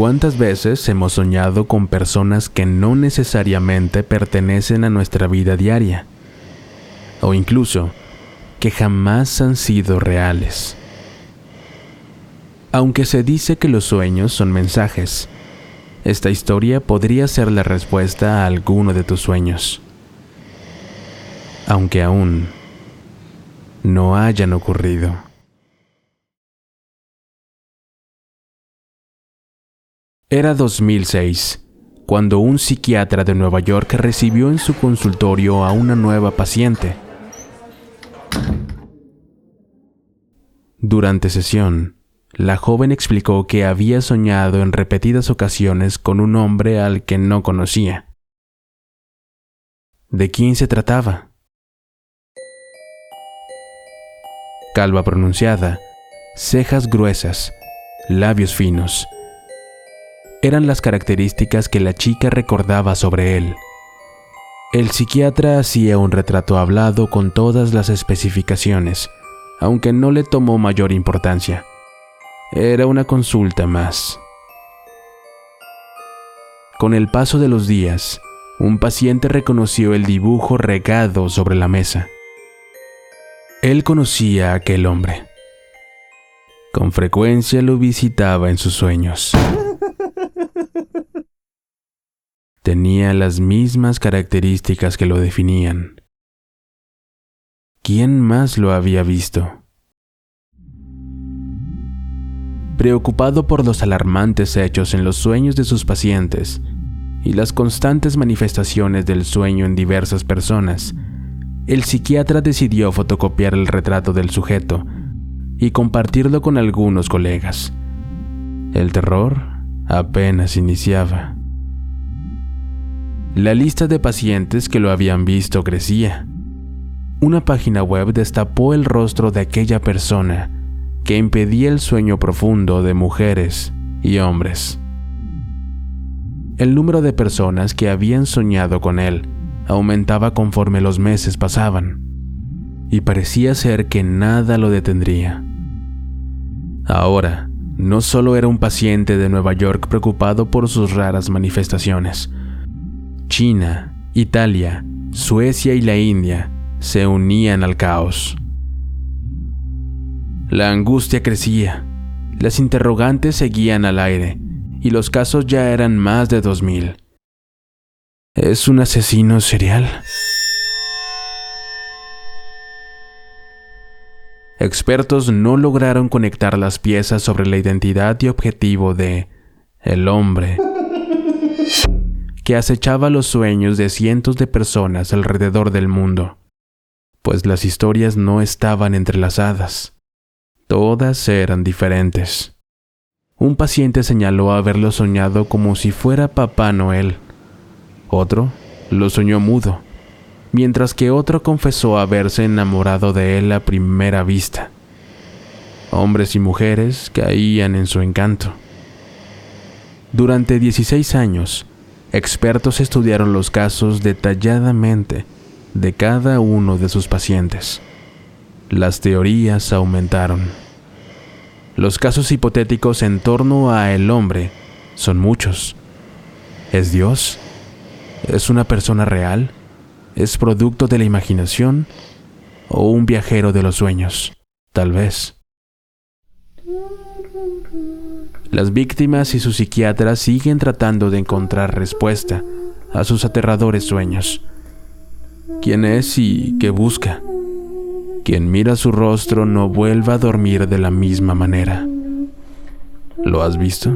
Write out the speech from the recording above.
¿Cuántas veces hemos soñado con personas que no necesariamente pertenecen a nuestra vida diaria? O incluso que jamás han sido reales. Aunque se dice que los sueños son mensajes, esta historia podría ser la respuesta a alguno de tus sueños. Aunque aún no hayan ocurrido. Era 2006, cuando un psiquiatra de Nueva York recibió en su consultorio a una nueva paciente. Durante sesión, la joven explicó que había soñado en repetidas ocasiones con un hombre al que no conocía. ¿De quién se trataba? Calva pronunciada, cejas gruesas, labios finos. Eran las características que la chica recordaba sobre él. El psiquiatra hacía un retrato hablado con todas las especificaciones, aunque no le tomó mayor importancia. Era una consulta más. Con el paso de los días, un paciente reconoció el dibujo regado sobre la mesa. Él conocía a aquel hombre. Con frecuencia lo visitaba en sus sueños. Tenía las mismas características que lo definían. ¿Quién más lo había visto? preocupado por los alarmantes hechos en los sueños de sus pacientes y las constantes manifestaciones del sueño en diversas personas, el psiquiatra decidió fotocopiar el retrato del sujeto y compartirlo con algunos colegas. El terror apenas iniciaba. La lista de pacientes que lo habían visto crecía. Una página web destapó el rostro de aquella persona que impedía el sueño profundo de mujeres y hombres. El número de personas que habían soñado con él aumentaba conforme los meses pasaban, y parecía ser que nada lo detendría. Ahora, no solo era un paciente de Nueva York preocupado por sus raras manifestaciones. China, Italia, Suecia y la India se unían al caos. La angustia crecía, las interrogantes seguían al aire y los casos ya eran más de dos mil. ¿Es un asesino serial? Expertos no lograron conectar las piezas sobre la identidad y objetivo de el hombre que acechaba los sueños de cientos de personas alrededor del mundo, pues las historias no estaban entrelazadas. Todas eran diferentes. Un paciente señaló haberlo soñado como si fuera Papá Noel. Otro lo soñó mudo, mientras que otro confesó haberse enamorado de él a primera vista. Hombres y mujeres caían en su encanto. Durante 16 años, expertos estudiaron los casos detalladamente de cada uno de sus pacientes. Las teorías aumentaron. Los casos hipotéticos en torno a el hombre son muchos. ¿Es Dios? ¿Es una persona real? ¿Es producto de la imaginación? ¿O un viajero de los sueños? Tal vez. Las víctimas y sus psiquiatras siguen tratando de encontrar respuesta a sus aterradores sueños. ¿Quién es y qué busca? Quien mira su rostro no vuelva a dormir de la misma manera. ¿Lo has visto?